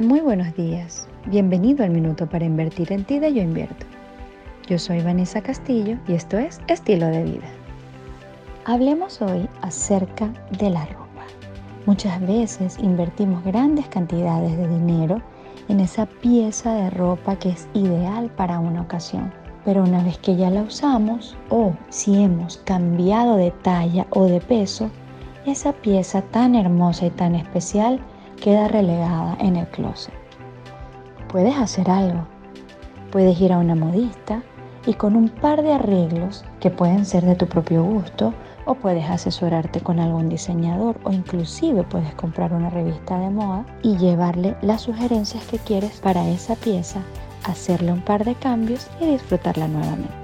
Muy buenos días. Bienvenido al Minuto para Invertir en Ti de Yo Invierto. Yo soy Vanessa Castillo y esto es Estilo de Vida. Hablemos hoy acerca de la ropa. Muchas veces invertimos grandes cantidades de dinero en esa pieza de ropa que es ideal para una ocasión. Pero una vez que ya la usamos o si hemos cambiado de talla o de peso, esa pieza tan hermosa y tan especial queda relegada en el closet. Puedes hacer algo. Puedes ir a una modista y con un par de arreglos que pueden ser de tu propio gusto o puedes asesorarte con algún diseñador o inclusive puedes comprar una revista de moda y llevarle las sugerencias que quieres para esa pieza, hacerle un par de cambios y disfrutarla nuevamente.